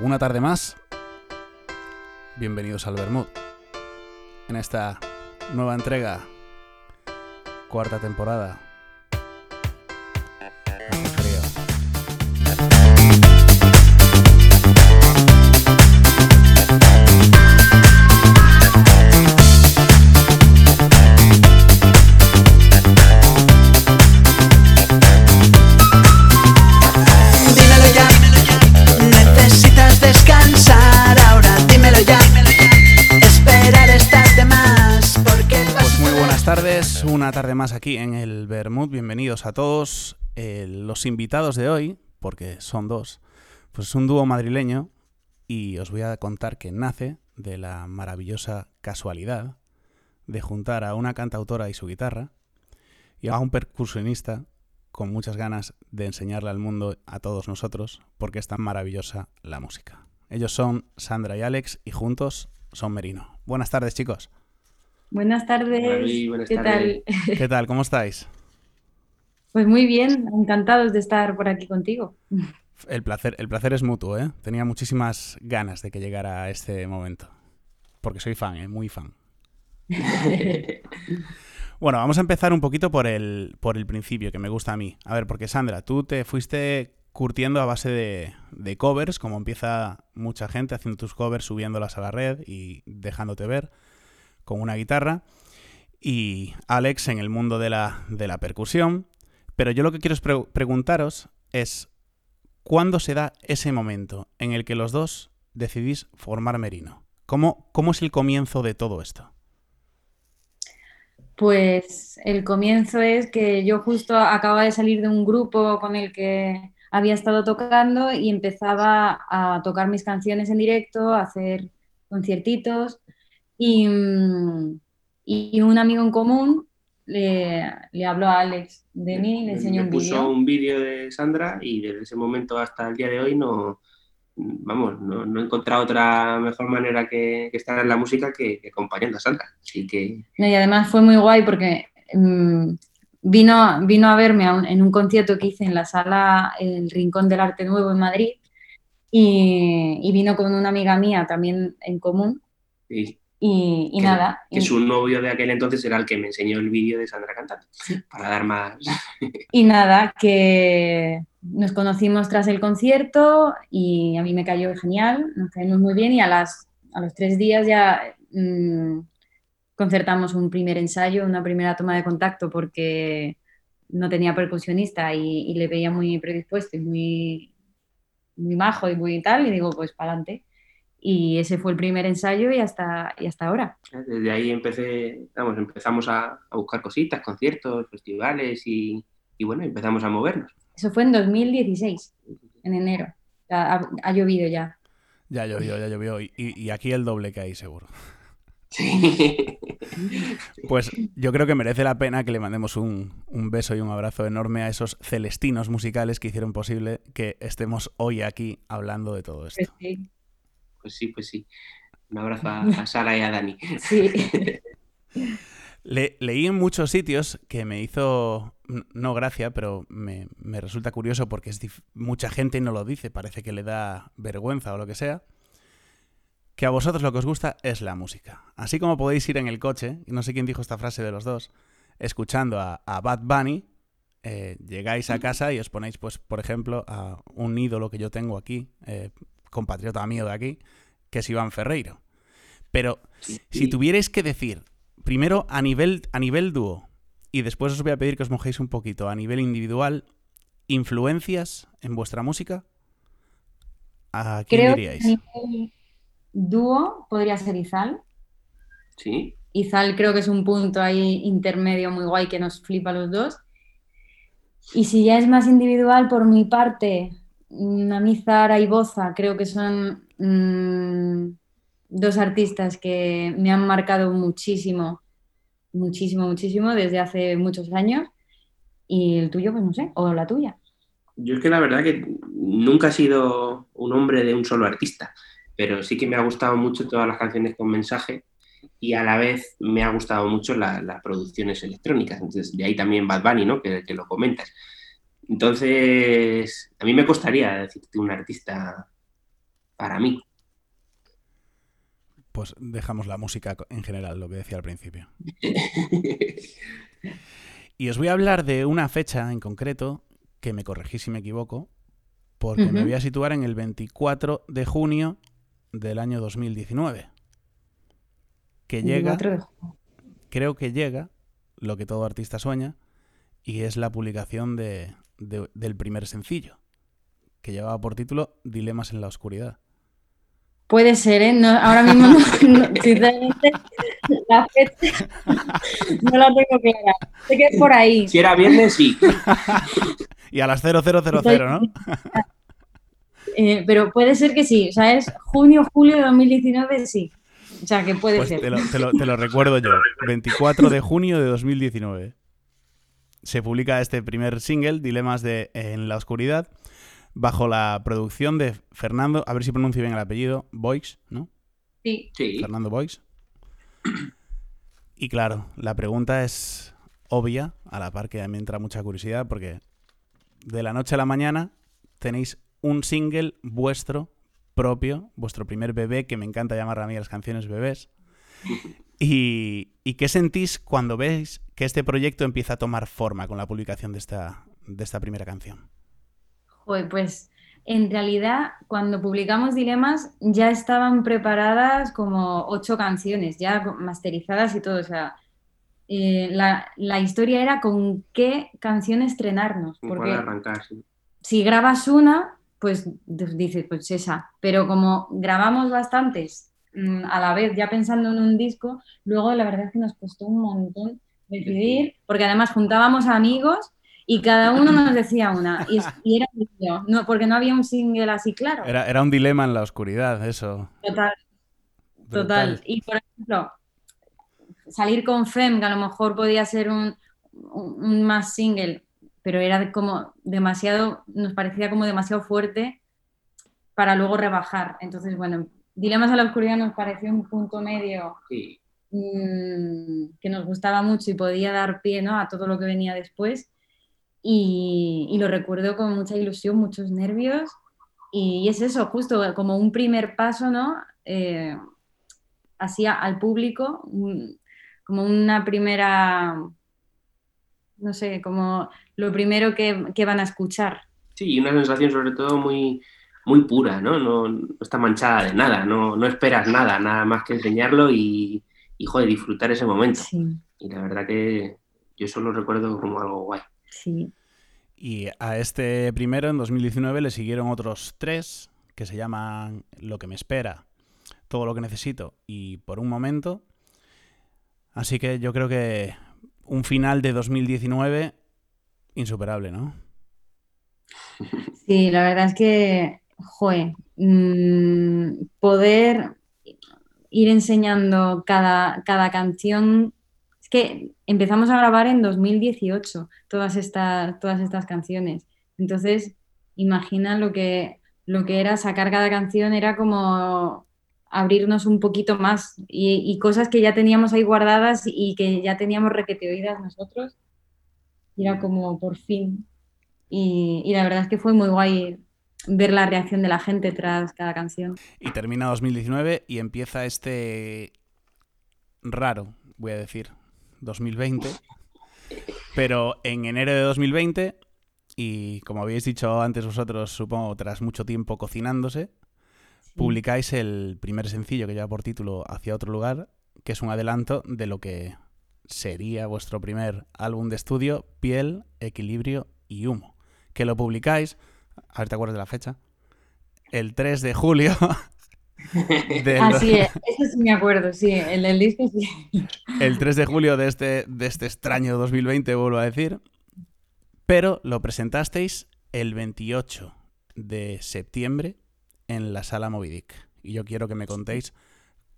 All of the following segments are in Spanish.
Una tarde más. Bienvenidos al Bermud. En esta nueva entrega, cuarta temporada. Aquí en el Bermud. Bienvenidos a todos. Eh, los invitados de hoy, porque son dos, pues es un dúo madrileño y os voy a contar que nace de la maravillosa casualidad de juntar a una cantautora y su guitarra y a un percusionista con muchas ganas de enseñarle al mundo a todos nosotros porque es tan maravillosa la música. Ellos son Sandra y Alex y juntos son Merino. Buenas tardes, chicos. Buenas tardes. Buenas ¿Qué tardes. tal? ¿Qué tal? ¿Cómo estáis? Pues muy bien, encantados de estar por aquí contigo. El placer, el placer es mutuo, ¿eh? Tenía muchísimas ganas de que llegara este momento. Porque soy fan, ¿eh? Muy fan. Bueno, vamos a empezar un poquito por el, por el principio, que me gusta a mí. A ver, porque Sandra, tú te fuiste curtiendo a base de, de covers, como empieza mucha gente haciendo tus covers, subiéndolas a la red y dejándote ver con una guitarra. Y Alex en el mundo de la, de la percusión. Pero yo lo que quiero preguntaros es, ¿cuándo se da ese momento en el que los dos decidís formar Merino? ¿Cómo, cómo es el comienzo de todo esto? Pues el comienzo es que yo justo acababa de salir de un grupo con el que había estado tocando y empezaba a tocar mis canciones en directo, a hacer conciertitos y, mm, y un amigo en común le, le habló a Alex de mí, le enseñó Me un puso vídeo. un vídeo de Sandra y desde ese momento hasta el día de hoy no, vamos, no, no he encontrado otra mejor manera que, que estar en la música que, que acompañando a Sandra. Así que No, y además fue muy guay porque mm, vino, vino a verme a un- en un concierto que hice en la sala El Rincón del Arte Nuevo en Madrid y, y vino con una amiga mía también en común y- y, y que, nada. que y- su novio de aquel entonces era el que me enseñó el vídeo de Sandra cantando, para dar más... Y nada, que nos conocimos tras el concierto y a mí me cayó genial, nos caímos muy bien y a, las, a los tres días ya mm, concertamos un primer ensayo, una primera toma de contacto porque no tenía percusionista y, y le veía muy predispuesto y muy, muy majo y muy tal y digo, pues para adelante. Y ese fue el primer ensayo y hasta, y hasta ahora. Desde ahí empecé, vamos, empezamos a, a buscar cositas, conciertos, festivales y, y bueno, empezamos a movernos. Eso fue en 2016, en enero. Ha llovido ya. Ya llovió, ya llovió. Y, y aquí el doble que hay, seguro. Sí. Pues yo creo que merece la pena que le mandemos un, un beso y un abrazo enorme a esos celestinos musicales que hicieron posible que estemos hoy aquí hablando de todo esto. Pues sí. Pues sí, pues sí. Un abrazo a, a Sara y a Dani. Sí. Le- leí en muchos sitios que me hizo, no gracia, pero me, me resulta curioso porque es dif- mucha gente no lo dice, parece que le da vergüenza o lo que sea, que a vosotros lo que os gusta es la música. Así como podéis ir en el coche, y no sé quién dijo esta frase de los dos, escuchando a, a Bad Bunny, eh, llegáis a casa y os ponéis, pues, por ejemplo, a un ídolo que yo tengo aquí, eh, compatriota mío de aquí, que es Iván Ferreiro. Pero si tuvierais que decir, primero a nivel, a nivel dúo, y después os voy a pedir que os mojéis un poquito a nivel individual, influencias en vuestra música, ¿a quién Creo que diríais? a nivel dúo podría ser Izal. Sí, Izal creo que es un punto ahí intermedio muy guay que nos flipa a los dos. Y si ya es más individual, por mi parte, mm, a mí Zara y Boza creo que son mm, dos artistas que me han marcado muchísimo, muchísimo, muchísimo desde hace muchos años. Y el tuyo, pues no sé, o la tuya. Yo es que la verdad que nunca he sido un hombre de un solo artista, pero sí que me ha gustado mucho todas las canciones con mensaje y a la vez me ha gustado mucho la- las producciones electrónicas. Entonces, de ahí también Bad Bunny, ¿no? Que lo comentas. Entonces, a mí me costaría decirte un artista para mí. Pues dejamos la música en general, lo que decía al principio. y os voy a hablar de una fecha en concreto, que me corregí si me equivoco, porque me voy a situar en el 24 de junio del año 2019. Que llega, 24 de junio. creo que llega lo que todo artista sueña, y es la publicación de- de- del primer sencillo, que llevaba por título Dilemas en la Oscuridad. Puede ser, ¿eh? No, ahora mismo, no, no, sinceramente, la fecha no la tengo clara. Sé que es por ahí. Si era viernes, sí. Y a las 0000, ¿no? Eh, pero puede ser que sí. O sea, es junio, julio de 2019, sí. O sea, que puede Pues ser. te lo, te lo- te lo recuerdo yo. 24 de junio de 2019. Se publica este primer single, Dilemas de En la Oscuridad, bajo la producción de Fernando, a ver si pronuncio bien el apellido, Boix, ¿no? Sí. Sí. Fernando Boix. Y claro, la pregunta es obvia, a la par que me entra mucha curiosidad, porque de la noche a la mañana tenéis un single vuestro propio, vuestro primer bebé, que me encanta llamar a mí a las canciones bebés. Y, y qué sentís cuando veis que este proyecto empieza a tomar forma con la publicación de esta, de esta primera canción? Joder, pues en realidad cuando publicamos Dilemas ya estaban preparadas como ocho canciones, ya masterizadas y todo. O sea, eh, la, la historia era con qué canción estrenarnos. ¿Con cuál Porque arrancar? sí. si grabas una, pues d- dices, pues esa. Pero como grabamos bastantes a la vez, ya pensando en un disco, luego la verdad es que nos costó un montón decidir, porque además juntábamos amigos y cada uno nos decía una. Y, era no, porque no había un single así claro. Era, era un dilema en la oscuridad, eso. Total, Brutal. total. Y por ejemplo, salir con Fem, que a lo mejor podía ser un, un- un más single, pero era como demasiado, nos parecía como demasiado fuerte para luego rebajar. Entonces, bueno, Dilemas a la oscuridad nos pareció un punto medio Sí. mm, que nos gustaba mucho y podía dar pie ¿no? a todo lo que venía después. Y, y lo recuerdo con mucha ilusión, muchos nervios. Y, es eso, justo como un primer paso, ¿no? Eh, hacia al público, un- como una primera, no sé, como lo primero que, que van a escuchar. Sí, y una sensación sobre todo muy, muy pura, ¿no? No, no está manchada de nada, no, no esperas nada, nada más que enseñarlo y, y, joder, disfrutar ese momento. Sí, Y la verdad que yo eso lo recuerdo como algo guay. sí. Y a este primero, en 2019, le siguieron otros tres que se llaman Lo que me espera, Todo lo que necesito y Por un momento. Así que yo creo que un final de 2019 insuperable, ¿no? Sí, la verdad es que, joe, mm, poder ir enseñando cada, cada canción. Es que empezamos a grabar en 2018 todas estas, todas estas canciones. Entonces, imagina lo que, lo que era sacar cada canción, era como abrirnos un poquito más y, cosas que ya teníamos ahí guardadas y que ya teníamos requete oídas nosotros. Era como por fin. Y, y la verdad es que fue muy guay ver la reacción de la gente tras cada canción. Y termina 2019 y empieza este raro, voy a decir, 2020. Pero en enero de 2020, y como habéis dicho antes vosotros, supongo tras mucho tiempo cocinándose, publicáis el primer sencillo que lleva por título Hacia otro lugar, que es un adelanto de lo que sería vuestro primer álbum de estudio, Piel, Equilibrio y Humo. Que lo publicáis, a ver, ¿te acuerdas de la fecha? El 3 de julio. del- Así es, eso sí me acuerdo, sí, el del disco sí. el 3 de julio de este, de este extraño 2020, vuelvo a decir. Pero lo presentasteis el 28 de septiembre en la sala Movidic. Y yo quiero que me contéis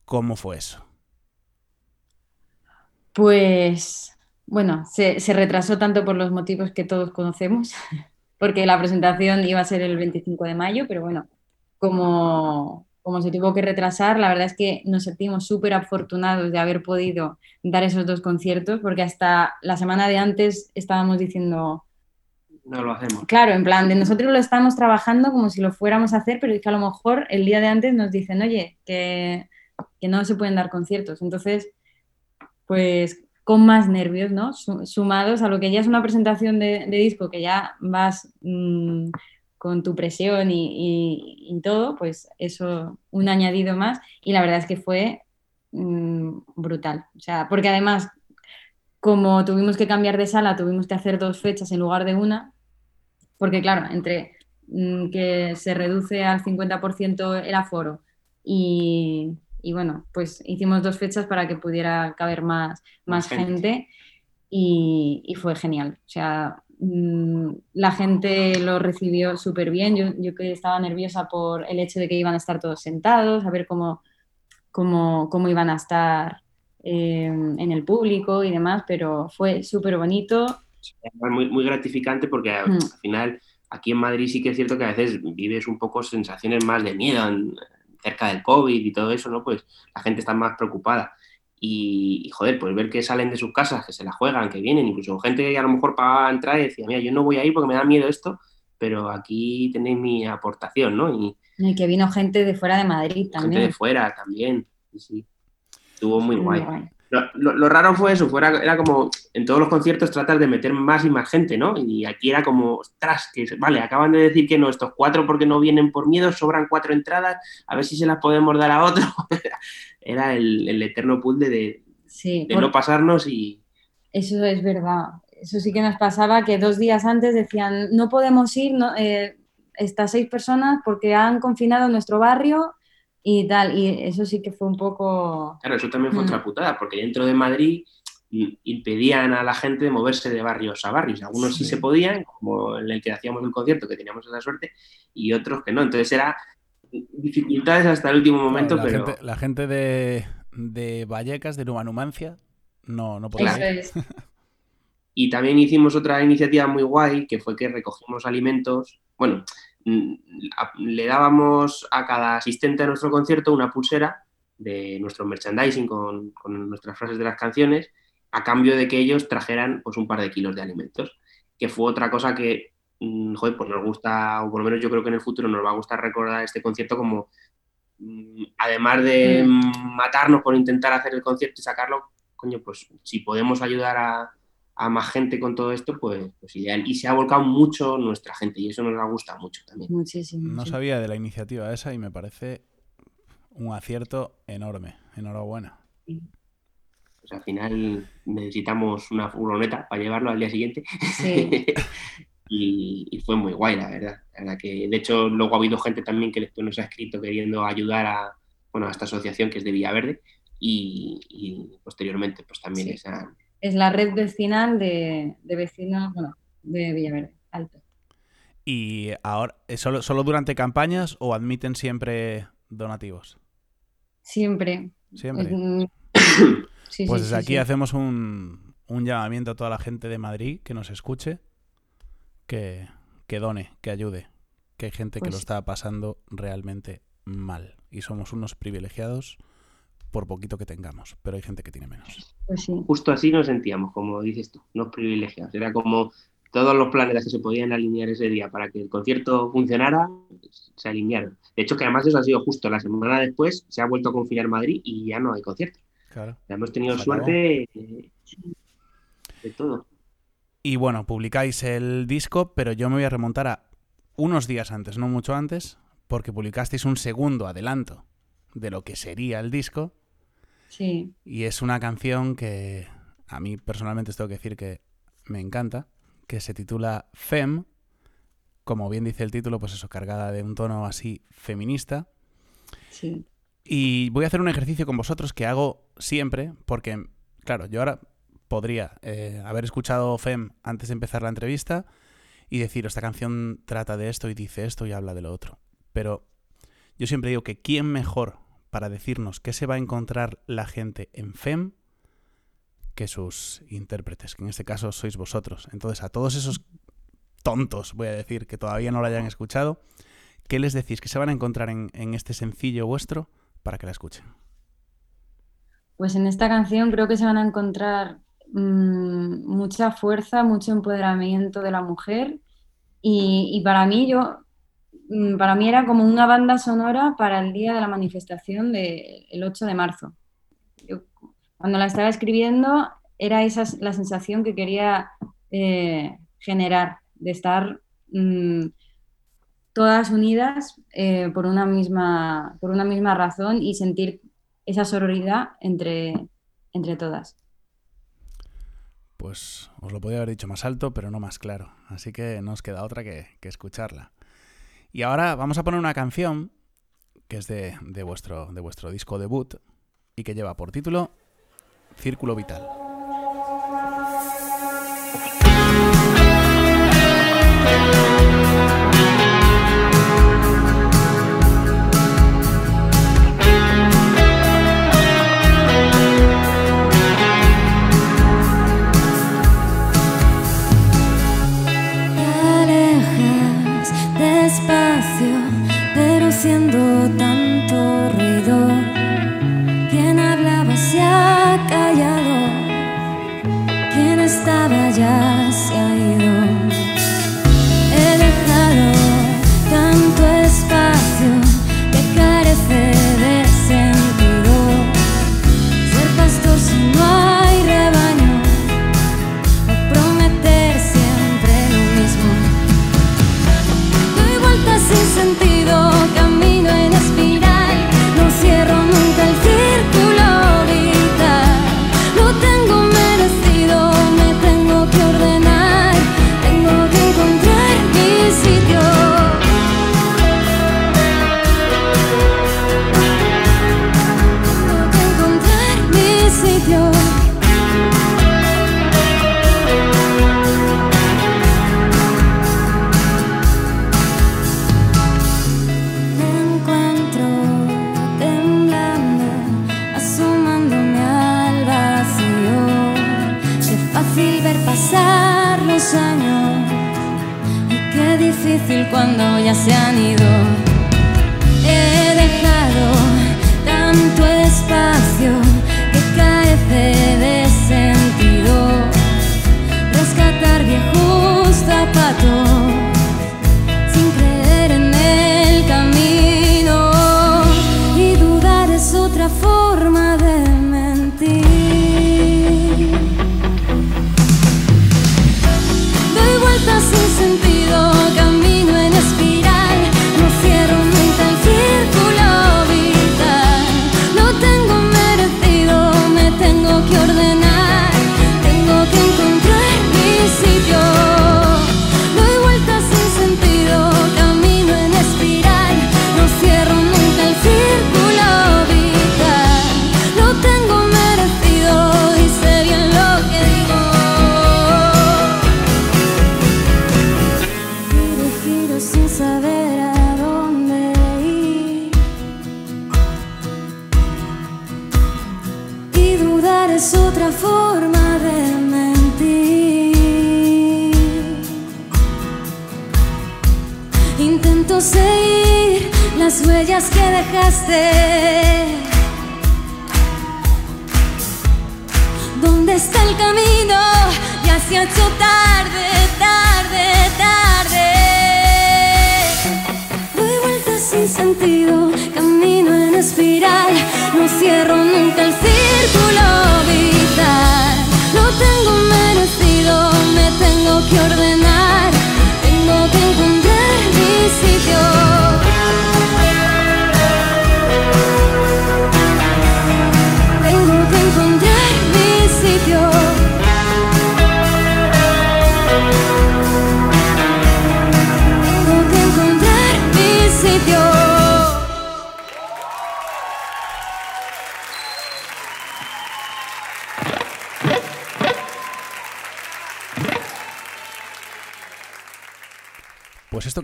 cómo fue eso. Pues, bueno, se, se retrasó tanto por los motivos que todos conocemos, porque la presentación iba a ser el 25 de mayo, pero bueno, como, como se tuvo que retrasar, la verdad es que nos sentimos súper afortunados de haber podido dar esos dos conciertos, porque hasta la semana de antes estábamos diciendo, no lo hacemos. Claro, en plan, de nosotros lo estamos trabajando como si lo fuéramos a hacer, pero es que a lo mejor el día de antes nos dicen, oye, que, que no se pueden dar conciertos. Entonces, pues con más nervios, ¿no? Sumados a lo que ya es una presentación de, disco, que ya vas mm, con tu presión y, todo, pues eso, un añadido más. Y la verdad es que fue mm, brutal. O sea, porque además, como tuvimos que cambiar de sala, tuvimos que hacer dos fechas en lugar de una, porque claro, entre mm, que se reduce al 50% el aforo y, y bueno, pues hicimos dos fechas para que pudiera caber más, más gente, y, fue genial. O sea, mm, la gente lo recibió súper bien. Yo, yo que estaba nerviosa por el hecho de que iban a estar todos sentados, a ver cómo, cómo, cómo iban a estar eh, en el público y demás, pero fue súper bonito. Muy, muy gratificante porque mm. al final aquí en Madrid sí que es cierto que a veces vives un poco sensaciones más de miedo cerca del COVID y todo eso, ¿no? Pues la gente está más preocupada. Y, joder, pues ver que salen de sus casas, que se la juegan, que vienen, incluso gente que a lo mejor pagaba entrar y decía, mira, yo no voy a ir porque me da miedo esto, pero aquí tenéis mi aportación, ¿no? Y, que vino gente de fuera de Madrid también. Gente de fuera también, sí. Estuvo muy, guay. Lo, raro fue eso, fuera, era como en todos los conciertos tratas de meter más y más gente, ¿no? Y aquí era como, ostras, que vale, acaban de decir que no, estos cuatro porque no vienen por miedo, sobran cuatro entradas, a ver si se las podemos dar a otro. era el, eterno pool de, no pasarnos y... Eso es verdad. Eso sí que nos pasaba que dos días antes decían, no podemos ir, eh, estas seis personas porque han confinado nuestro barrio y tal, y eso sí que fue un poco... Claro, eso también fue mm. otra putada, porque dentro de Madrid impedían a la gente de moverse de barrios a barrios. Algunos sí, se podían, como en el que hacíamos el concierto, que teníamos esa suerte, y otros que no. Entonces era dificultades hasta el último momento, la pero... Gente, la gente de, de Vallecas, de Nueva Numancia, no, no podía Y también hicimos otra iniciativa muy guay, que fue que recogimos alimentos, bueno, le dábamos a cada asistente a nuestro concierto una pulsera de nuestro merchandising con, nuestras frases de las canciones, a cambio de que ellos trajeran pues, un par de kilos de alimentos, que fue otra cosa que, mm, joder, pues nos gusta, o por lo menos yo creo que en el futuro nos va a gustar recordar este concierto como, mm, además de matarnos por intentar hacer el concierto y sacarlo, coño, pues si podemos ayudar a, a más gente con todo esto, pues, pues, ideal. Y se ha volcado mucho nuestra gente y eso nos ha gustado mucho también. Muchísimo. No sabía de la iniciativa esa y me parece un acierto enorme. Enhorabuena. Pues al final necesitamos una furgoneta para llevarlo al día siguiente. y, fue muy guay, la verdad. que, de hecho, luego ha habido gente también que después nos ha escrito queriendo ayudar a, bueno, a esta asociación que es de Villaverde y, posteriormente pues también esa es la red vecinal de, vecinos de Villaverde Alto. ¿Y ahora, eh, solo, solo durante campañas o admiten siempre donativos? Siempre. Siempre. pues desde aquí hacemos un, llamamiento a toda la gente de Madrid que nos escuche, que, que done, que ayude, que hay gente que lo pues está pasando realmente mal y somos unos privilegiados por poquito que tengamos, pero hay gente que tiene menos. Pues Justo así nos sentíamos, como dices tú, no privilegiados. Era como todos los planetas que se podían alinear ese día para que el concierto funcionara, se alinearon. De hecho, que además eso ha sido justo la semana después, se ha vuelto a confinar Madrid y ya no hay concierto. Claro. hemos tenido suerte de todo. Y bueno, publicáis el disco, pero yo me voy a remontar a unos días antes, no mucho antes, porque publicasteis un segundo adelanto de lo que sería el disco, y es una canción que a mí personalmente tengo que decir que me encanta, que se titula Fem, como bien dice el título, pues eso, cargada de un tono así feminista. Sí. Y voy a hacer un ejercicio con vosotros que hago siempre, porque, claro, yo ahora podría eh, haber escuchado Fem antes de empezar la entrevista y decir, esta canción trata de esto y dice esto y habla de lo otro. Pero yo siempre digo que quién mejor para decirnos qué se va a encontrar la gente en FEM que sus intérpretes, que en este caso sois vosotros. Entonces, a todos esos tontos, voy a decir, que todavía no lo hayan escuchado, ¿qué les decís que se van a encontrar en, este sencillo vuestro para que la escuchen? Pues en esta canción creo que se van a encontrar mm, mucha fuerza, mucho empoderamiento de la mujer Y, para mí, yo, para mí era como una banda sonora para el día de la manifestación del 8 de marzo. Cuando la estaba escribiendo, era esa la sensación que quería eh, generar, de estar mm, todas unidas eh, por, una misma, por una misma razón y sentir esa sororidad entre, entre todas. Pues os lo podía haber dicho más alto, pero no más claro. Así que no os queda otra que escucharla. Y ahora vamos a poner una canción que es de, de, vuestro, de vuestro disco debut y que lleva por título Círculo Vital. callado? ¿Quién estaba allá? fácil ver pasar los años y qué difícil cuando ya se han ido. He dejado tanto espacio que carece de sentido. Rescatar viejos zapatos.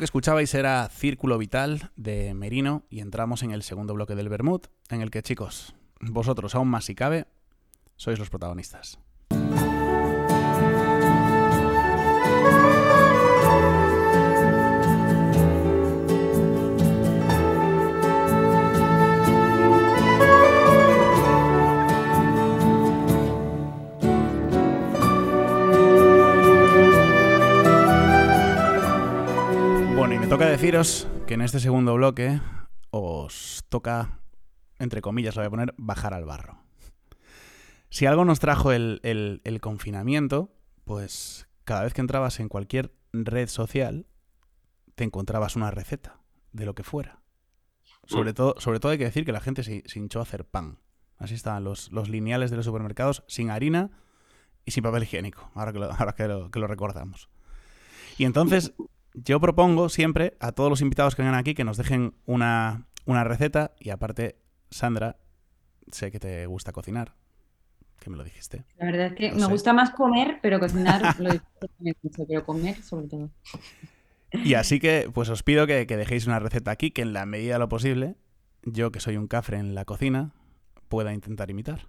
Escuchabais era Círculo Vital de Merino y entramos en el segundo bloque del Bermud, en el que chicos, vosotros aún más si cabe, sois los protagonistas. Toca deciros que en este segundo bloque os toca, entre comillas, lo voy a poner, bajar al barro. Si algo nos trajo el, el- el confinamiento, pues cada vez que entrabas en cualquier red social, te encontrabas una receta de lo que fuera. Sobre todo, sobre todo hay que decir que la gente se, se hinchó a hacer pan. Así estaban los, los lineales de los supermercados sin harina y sin papel higiénico, ahora que lo, ahora que lo- que lo recordamos. Y entonces yo propongo siempre a todos los invitados que vengan aquí que nos dejen una, una receta y aparte, Sandra, sé que te gusta cocinar, que me lo dijiste. La verdad es que Lo me sé. gusta más comer, pero cocinar lo disfruto pero comer sobre todo. Y así que, pues os pido que, que dejéis una receta aquí que en la medida de lo posible, yo que soy un cafre en la cocina, pueda intentar imitar.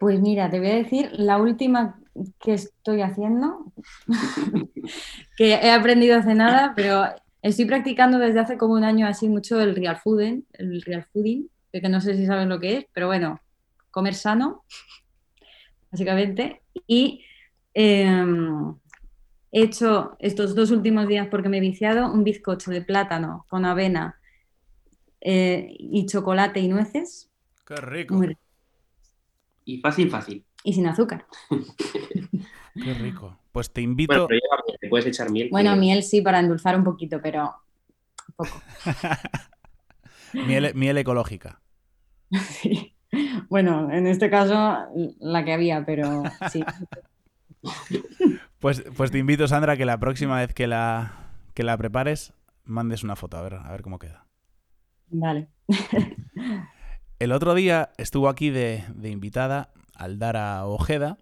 Pues mira, te voy a decir la última que estoy haciendo, que he aprendido hace nada, pero estoy practicando desde hace como un año así mucho el real fooding, el real fooding, que no sé si sabes lo que es, pero bueno, comer sano, básicamente. Y em, he hecho estos dos últimos días porque me he viciado un bizcocho de plátano con avena eh, y chocolate y nueces, ¡Qué rico! muy rico, Y fácil, fácil. y sin azúcar. ¡Qué rico! Pues te invito... Bueno, pero lleva miel, le puedes echar miel. Bueno, que- miel sí, para endulzar un poquito, pero poco. miel, miel ecológica. Sí. Bueno, en este caso la que había, pero sí. Pues, pues te invito, Sandra, que la próxima vez que la, que la prepares, mandes una foto, a ver, a ver cómo queda. Vale. El otro día estuvo aquí de, de invitada Aldara Ojeda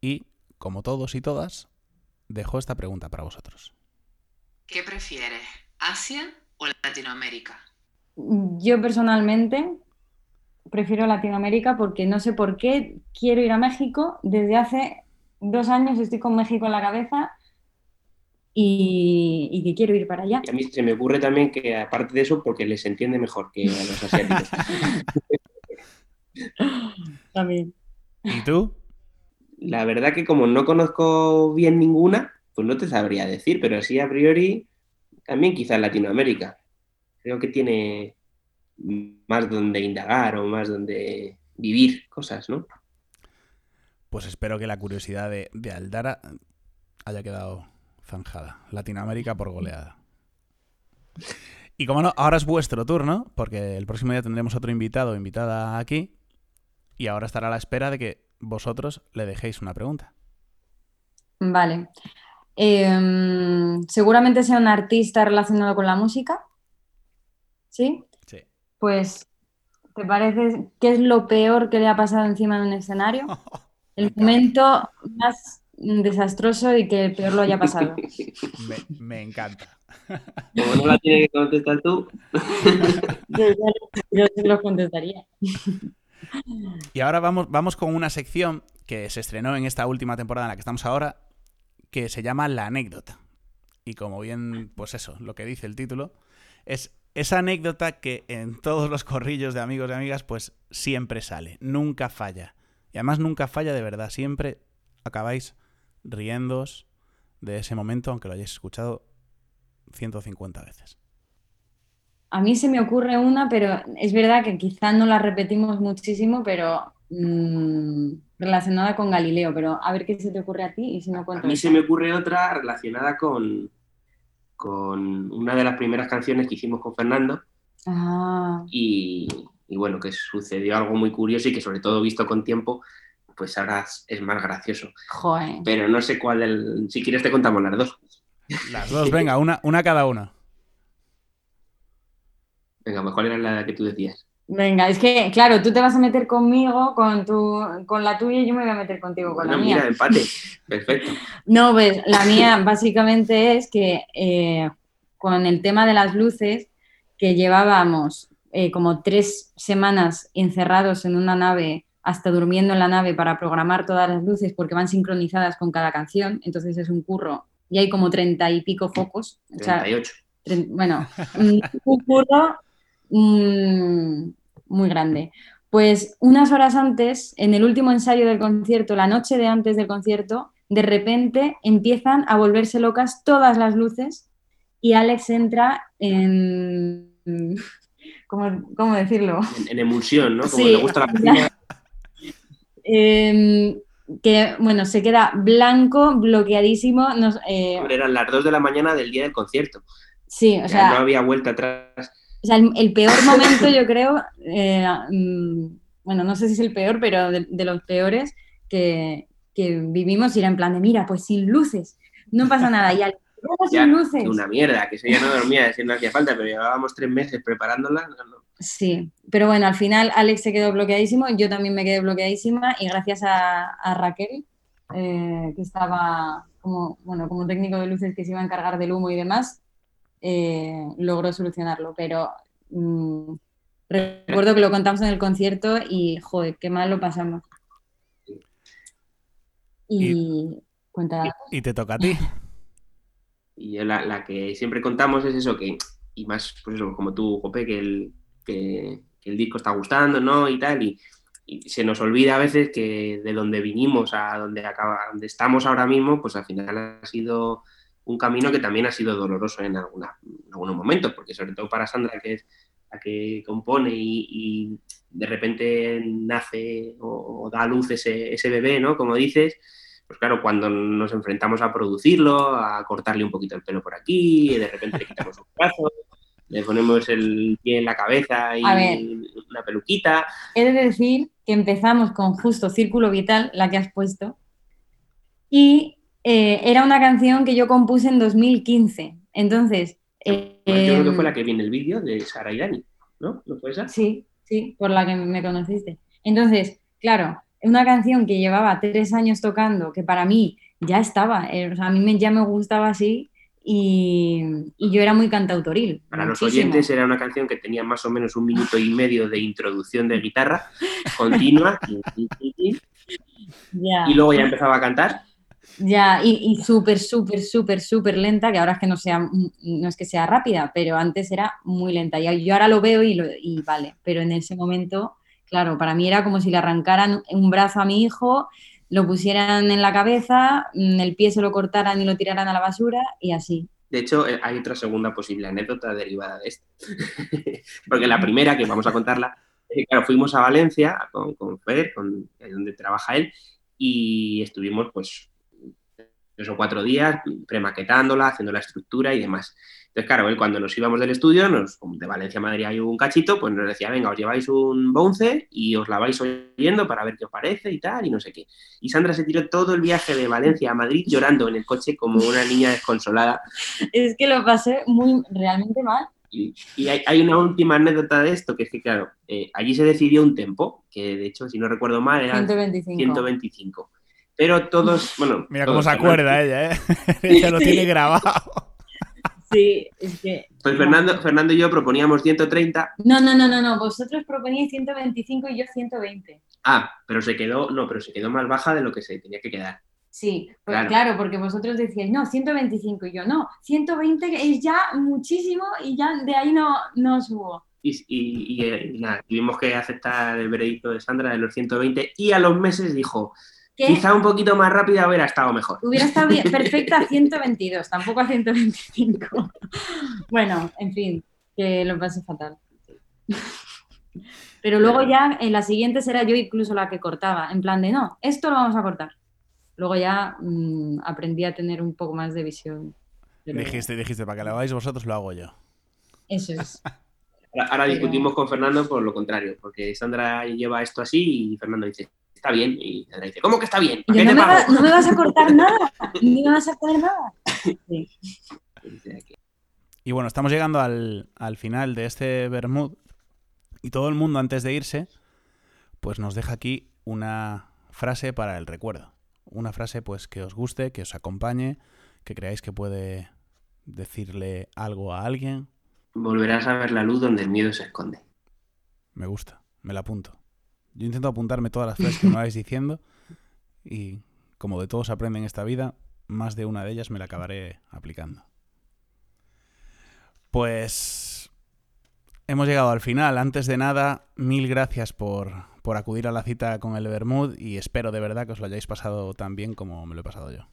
y, como todos y todas, dejó esta pregunta para vosotros. ¿Qué prefieres, Asia o Latinoamérica? Yo personalmente prefiero Latinoamérica porque no sé por qué quiero ir a México. Desde hace dos años estoy con México en la cabeza y, y que quiero ir para allá. Y a mí se me ocurre también que, aparte de eso, porque les entiende mejor que a los asiáticos. También. ¿Y tú? La verdad que como no conozco bien ninguna, pues no te sabría decir, pero así a priori también quizás Latinoamérica. Creo que tiene más donde indagar o más donde vivir cosas, ¿no? Pues espero que la curiosidad de, de Aldara haya quedado zanjada. Latinoamérica por goleada. Y como no, ahora es vuestro turno, porque el próximo día tendremos otro invitado o invitada aquí. Y ahora estará a la espera de que vosotros le dejéis una pregunta. Vale. Em, seguramente sea un artista relacionado con la música. ¿Sí? Sí. Pues, ¿te parece qué es lo peor que le ha pasado encima de un escenario? El momento más desastroso y que peor lo haya pasado. Me, me encanta. Como no la tienes que contestar tú, Yo, yo se lo contestaría. Y ahora vamos, vamos con una sección que se estrenó en esta última temporada en la que estamos ahora, que se llama La anécdota. Y como bien, pues eso, lo que dice el título, es esa anécdota que en todos los corrillos de amigos y amigas, pues siempre sale, nunca falla. Y además nunca falla de verdad, siempre acabáis riéndoos de ese momento, aunque lo hayáis escuchado 150 veces. A mí se me ocurre una, pero es verdad que quizá no la repetimos muchísimo, pero mm, relacionada con Galileo. Pero a ver qué se te ocurre a ti y si no a cuento. mí esa. se me ocurre otra relacionada con, con una de las primeras canciones que hicimos con Fernando. Ah, y, y bueno, que sucedió algo muy curioso y que sobre todo visto con tiempo, pues ahora es- más gracioso. joder. Pero no sé cuál del... Si quieres te contamos las dos. Las dos, venga, una, una cada una. Venga, pues cuál era la que tú decías. Venga, es que, claro, tú te vas a meter conmigo con, tu, con la tuya y yo me voy a meter contigo con la Bueno, mía. mira, empate. Perfecto. No, pues la mía básicamente es que eh, con el tema de las luces, que llevábamos eh, como tres semanas encerrados en una nave, hasta durmiendo en la nave para programar todas las luces porque van sincronizadas con cada canción, entonces es un curro y hay como treinta y pico focos. O sea, 38. Bueno, un curro mm, muy grande. Pues unas horas antes, en el último ensayo del concierto, la noche de antes del concierto, de repente empiezan a volverse locas todas las luces y Alex entra en... ¿Cómo, cómo decirlo? En, en emulsión, ¿no? Como Sí, le gusta la Em, que, bueno, se queda blanco, bloqueadísimo. nos- eh, Eran las 2 de la mañana del día del concierto. sí, o Ya sea, no había vuelta atrás. O sea, el, el peor momento, yo creo, eh, mm, bueno, no sé si es el peor, pero de, de los peores que, que vivimos era en plan de, mira, pues sin luces, no pasa nada. Y al "Luego Ya, sin luces. una mierda, que eso ya no dormía, eso no hacía falta, pero llevábamos tres meses preparándola. no, no. Sí, pero bueno, al final Alex se quedó bloqueadísimo, yo también me quedé bloqueadísima y gracias a, a Raquel, eh, que estaba como, bueno, como técnico de luces que se iba a encargar del humo y demás, eh, logró solucionarlo. Pero mm, recuerdo que lo contamos en el concierto y, joder, qué mal lo pasamos. Y, cuenta, Y te toca a ti. Y yo la, la que siempre contamos es eso, que, y más, pues eso, como tú, Jope, que el, que, el disco está gustando, ¿no? Y tal, y, se nos olvida a veces que de donde vinimos a donde, acaba, donde estamos ahora mismo, pues al final ha sido un camino que también ha sido doloroso en, algunos momentos, porque sobre todo para Sandra, que es la que compone y, de repente nace o, da a luz ese, ese bebé, ¿no? Como dices, pues claro, cuando nos enfrentamos a producirlo, a cortarle un poquito el pelo por aquí, de repente le quitamos un brazo, le ponemos el pie en la cabeza y ver. una peluquita. He de decir que empezamos con justo Círculo Vital, la que has puesto, y eh, era una canción que yo compuse en 2015. Entonces, eh, Yo creo que em, fue la que viene el vídeo de Sara y Dani, ¿no? ¿No fue esa? Sí, sí, por la que me conociste. Entonces, claro, una canción que llevaba tres años tocando, que para mí ya estaba, eh, o sea, a mí me- ya me gustaba así y, y yo era muy cantautoril. Para los oyentes era una canción que tenía más o menos un minuto y medio de introducción de guitarra continua y luego ya empezaba a cantar. ya, y, y súper, súper, súper, súper lenta, que ahora es que no sea, no es que sea rápida, pero antes era muy lenta. Y yo ahora lo veo y, lo- y vale, pero en ese momento, claro, para mí era como si le arrancaran un brazo a mi hijo, lo pusieran en la cabeza, mm, el pie se lo cortaran y lo tiraran a la basura y así. De hecho, eh, hay otra segunda posible anécdota derivada de esto. Porque la primera, que vamos a contarla, que, claro, fuimos a Valencia con, con eh, donde trabaja él, y estuvimos pues tres o cuatro días premaquetándola, haciendo la estructura y demás. Entonces, claro, él cuando nos íbamos del estudio, nos, de Valencia a Madrid hay un cachito, pues nos decía, venga, os lleváis un bounce y os la vais oyendo para ver qué os parece y tal, y no sé qué. Y Sandra se tiró todo el viaje de Valencia a Madrid llorando en el coche como una niña desconsolada. Es que lo pasé muy, realmente mal. Y, y hay, hay una última anécdota de esto, que es que, claro, eh, allí se decidió un tempo, que de hecho, si no recuerdo mal, eran 125. 125. Pero todos, bueno... Mira cómo todos, se acuerda ella, ¿eh? ella lo tiene grabado. Sí, es que... Pues Fernando, Fernando y yo proponíamos 130. No, no, no, no, no. Vosotros proponíais 125 y yo 120. Ah, pero se quedó, no, pero se quedó más baja de lo que se tenía que quedar. Sí, pues Claro. claro. porque vosotros decíais, no, 125 y yo, no, 120 es ya muchísimo y ya de ahí no, no subo. Y, y- y, eh, nada, tuvimos que aceptar el veredicto de Sandra de los 120 y a los meses dijo, Que quizá un poquito más rápida hubiera estado mejor. hubiera estado bien, perfecta a 122, tampoco a 125. Bueno, en fin, que lo pasé fatal. Pero luego ya en la siguiente será yo incluso la que cortaba, en plan de no, esto lo vamos a cortar. Luego ya mm, aprendí a tener un poco más de visión. Pero Dijiste, dijiste, para que lo hagáis vosotros lo hago yo. Eso es. Ahora, ahora Pero- discutimos con Fernando por lo contrario, porque Sandra lleva esto así y Fernando dice, está bien, y Sandra dice, ¿cómo que está bien? Y ¿Para yo, qué no, te me pago? va- no me vas a cortar nada, ni me vas a poner nada. Sí. Y bueno, estamos llegando al, al final de este Bermud y todo el mundo antes de irse, pues nos deja aquí una frase para el recuerdo. Una frase pues que os guste, que os acompañe, que creáis que puede decirle algo a alguien. Volverás a ver la luz donde el miedo se esconde. Me gusta, me la apunto. Yo intento apuntarme todas las frases que me vais diciendo y como de todos aprenden en esta vida, más de una de ellas me la acabaré aplicando. Pues hemos llegado al final. Antes de nada, mil gracias por, por acudir a la cita con el Bermud y espero de verdad que os lo hayáis pasado tan bien como me lo he pasado yo.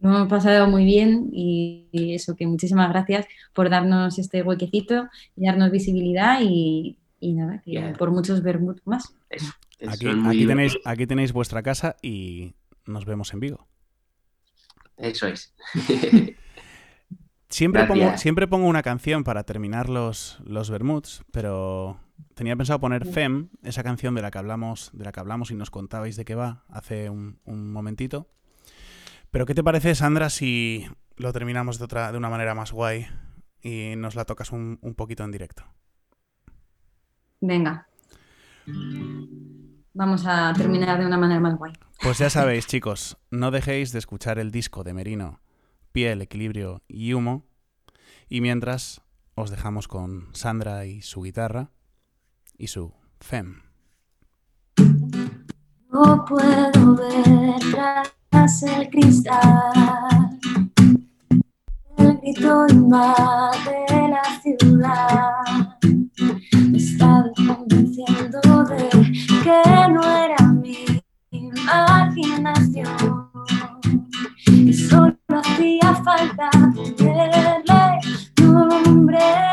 Lo hemos pasado muy bien y, y eso, que muchísimas gracias por darnos este huequecito y darnos visibilidad y, y nada, que por muchos vermut más. Eso. Aquí, aquí tenéis, aquí tenéis vuestra casa y nos vemos en Vigo. Eso es. Siempre pongo, siempre pongo una canción para terminar los, los vermuts, pero tenía pensado poner Fem, esa canción de la que hablamos, de la que hablamos y nos contabais de qué va hace un, un momentito. Pero ¿qué te parece, Sandra, si lo terminamos de otra, de una manera más guay y nos la tocas un, un poquito en directo? Venga. Vamos a terminar de una manera más guay. Pues ya sabéis, chicos, no dejéis de escuchar el disco de Merino, Piel, Equilibrio y Humo. Y mientras, os dejamos con Sandra y su guitarra y su Fem. No puedo ver tras el cristal. El grito invade la ciudad. Me estaba convenciendo de que no era mi imaginación. Y solo hacía falta ponerle nombre.